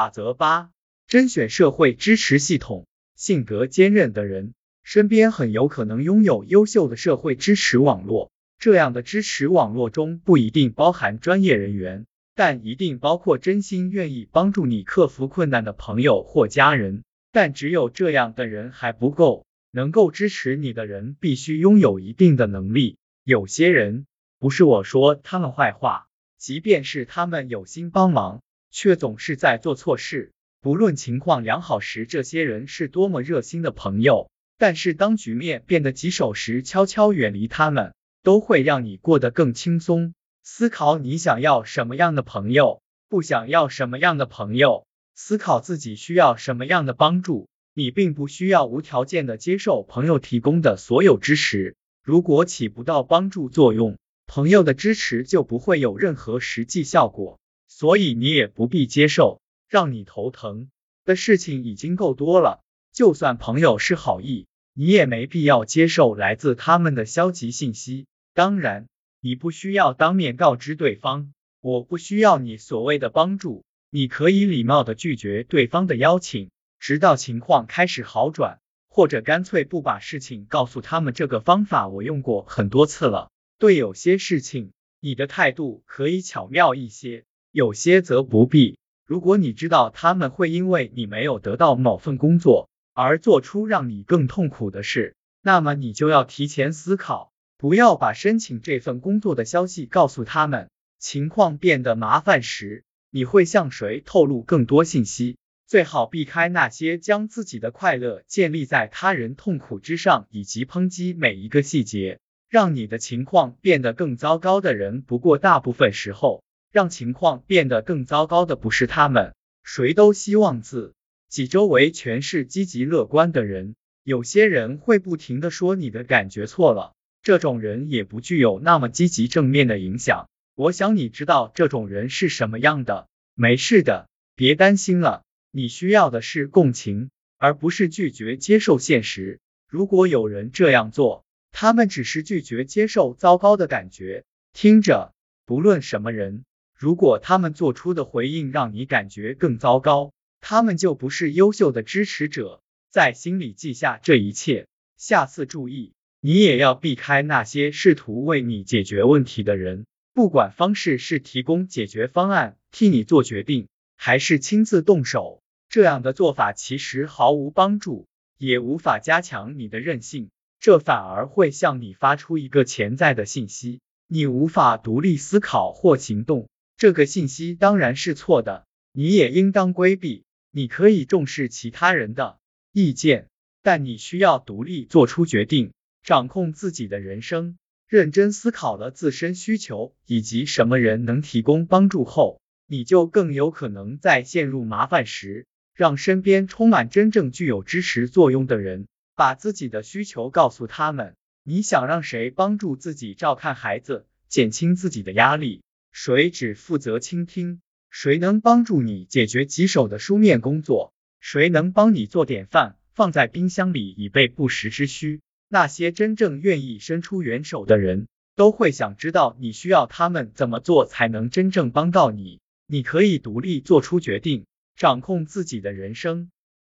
法则八：甄选社会支持系统。性格坚韧的人，身边很有可能拥有优秀的社会支持网络。这样的支持网络中不一定包含专业人员，但一定包括真心愿意帮助你克服困难的朋友或家人。但只有这样的人还不够，能够支持你的人必须拥有一定的能力。有些人，不是我说他们坏话，即便是他们有心帮忙，却总是在做错事。不论情况良好时，这些人是多么热心的朋友，但是当局面变得棘手时，悄悄远离他们，都会让你过得更轻松。思考你想要什么样的朋友，不想要什么样的朋友，思考自己需要什么样的帮助。你并不需要无条件的接受朋友提供的所有支持，如果起不到帮助作用，朋友的支持就不会有任何实际效果，所以你也不必接受。让你头疼的事情已经够多了，就算朋友是好意，你也没必要接受来自他们的消极信息。当然，你不需要当面告知对方，我不需要你所谓的帮助，你可以礼貌的拒绝对方的邀请，直到情况开始好转，或者干脆不把事情告诉他们。这个方法我用过很多次了。对有些事情，你的态度可以巧妙一些，有些则不必。如果你知道他们会因为你没有得到某份工作而做出让你更痛苦的事，那么你就要提前思考，不要把申请这份工作的消息告诉他们。情况变得麻烦时，你会向谁透露更多信息？最好避开那些将自己的快乐建立在他人痛苦之上，以及抨击每一个细节，让你的情况变得更糟糕的人。不过，大部分时候。让情况变得更糟糕的不是他们，谁都希望自己周围全是积极乐观的人。有些人会不停的说你的感觉错了，这种人也不具有那么积极正面的影响。我想你知道这种人是什么样的。没事的，别担心了。你需要的是共情，而不是拒绝接受现实。如果有人这样做，他们只是拒绝接受糟糕的感觉。听着，不论什么人。如果他们做出的回应让你感觉更糟糕，他们就不是优秀的支持者。在心里记下这一切，下次注意，你也要避开那些试图为你解决问题的人。不管方式是提供解决方案、替你做决定，还是亲自动手，这样的做法其实毫无帮助，也无法加强你的韧性。这反而会向你发出一个潜在的信息：你无法独立思考或行动。这个信息当然是错的，你也应当规避。你可以重视其他人的意见，但你需要独立做出决定，掌控自己的人生。认真思考了自身需求以及什么人能提供帮助后，你就更有可能在陷入麻烦时，让身边充满真正具有支持作用的人，把自己的需求告诉他们。你想让谁帮助自己照看孩子，减轻自己的压力？谁只负责倾听？谁能帮助你解决棘手的书面工作？谁能帮你做点饭，放在冰箱里以备不时之需？那些真正愿意伸出援手的人，都会想知道你需要他们怎么做才能真正帮到你。你可以独立做出决定，掌控自己的人生。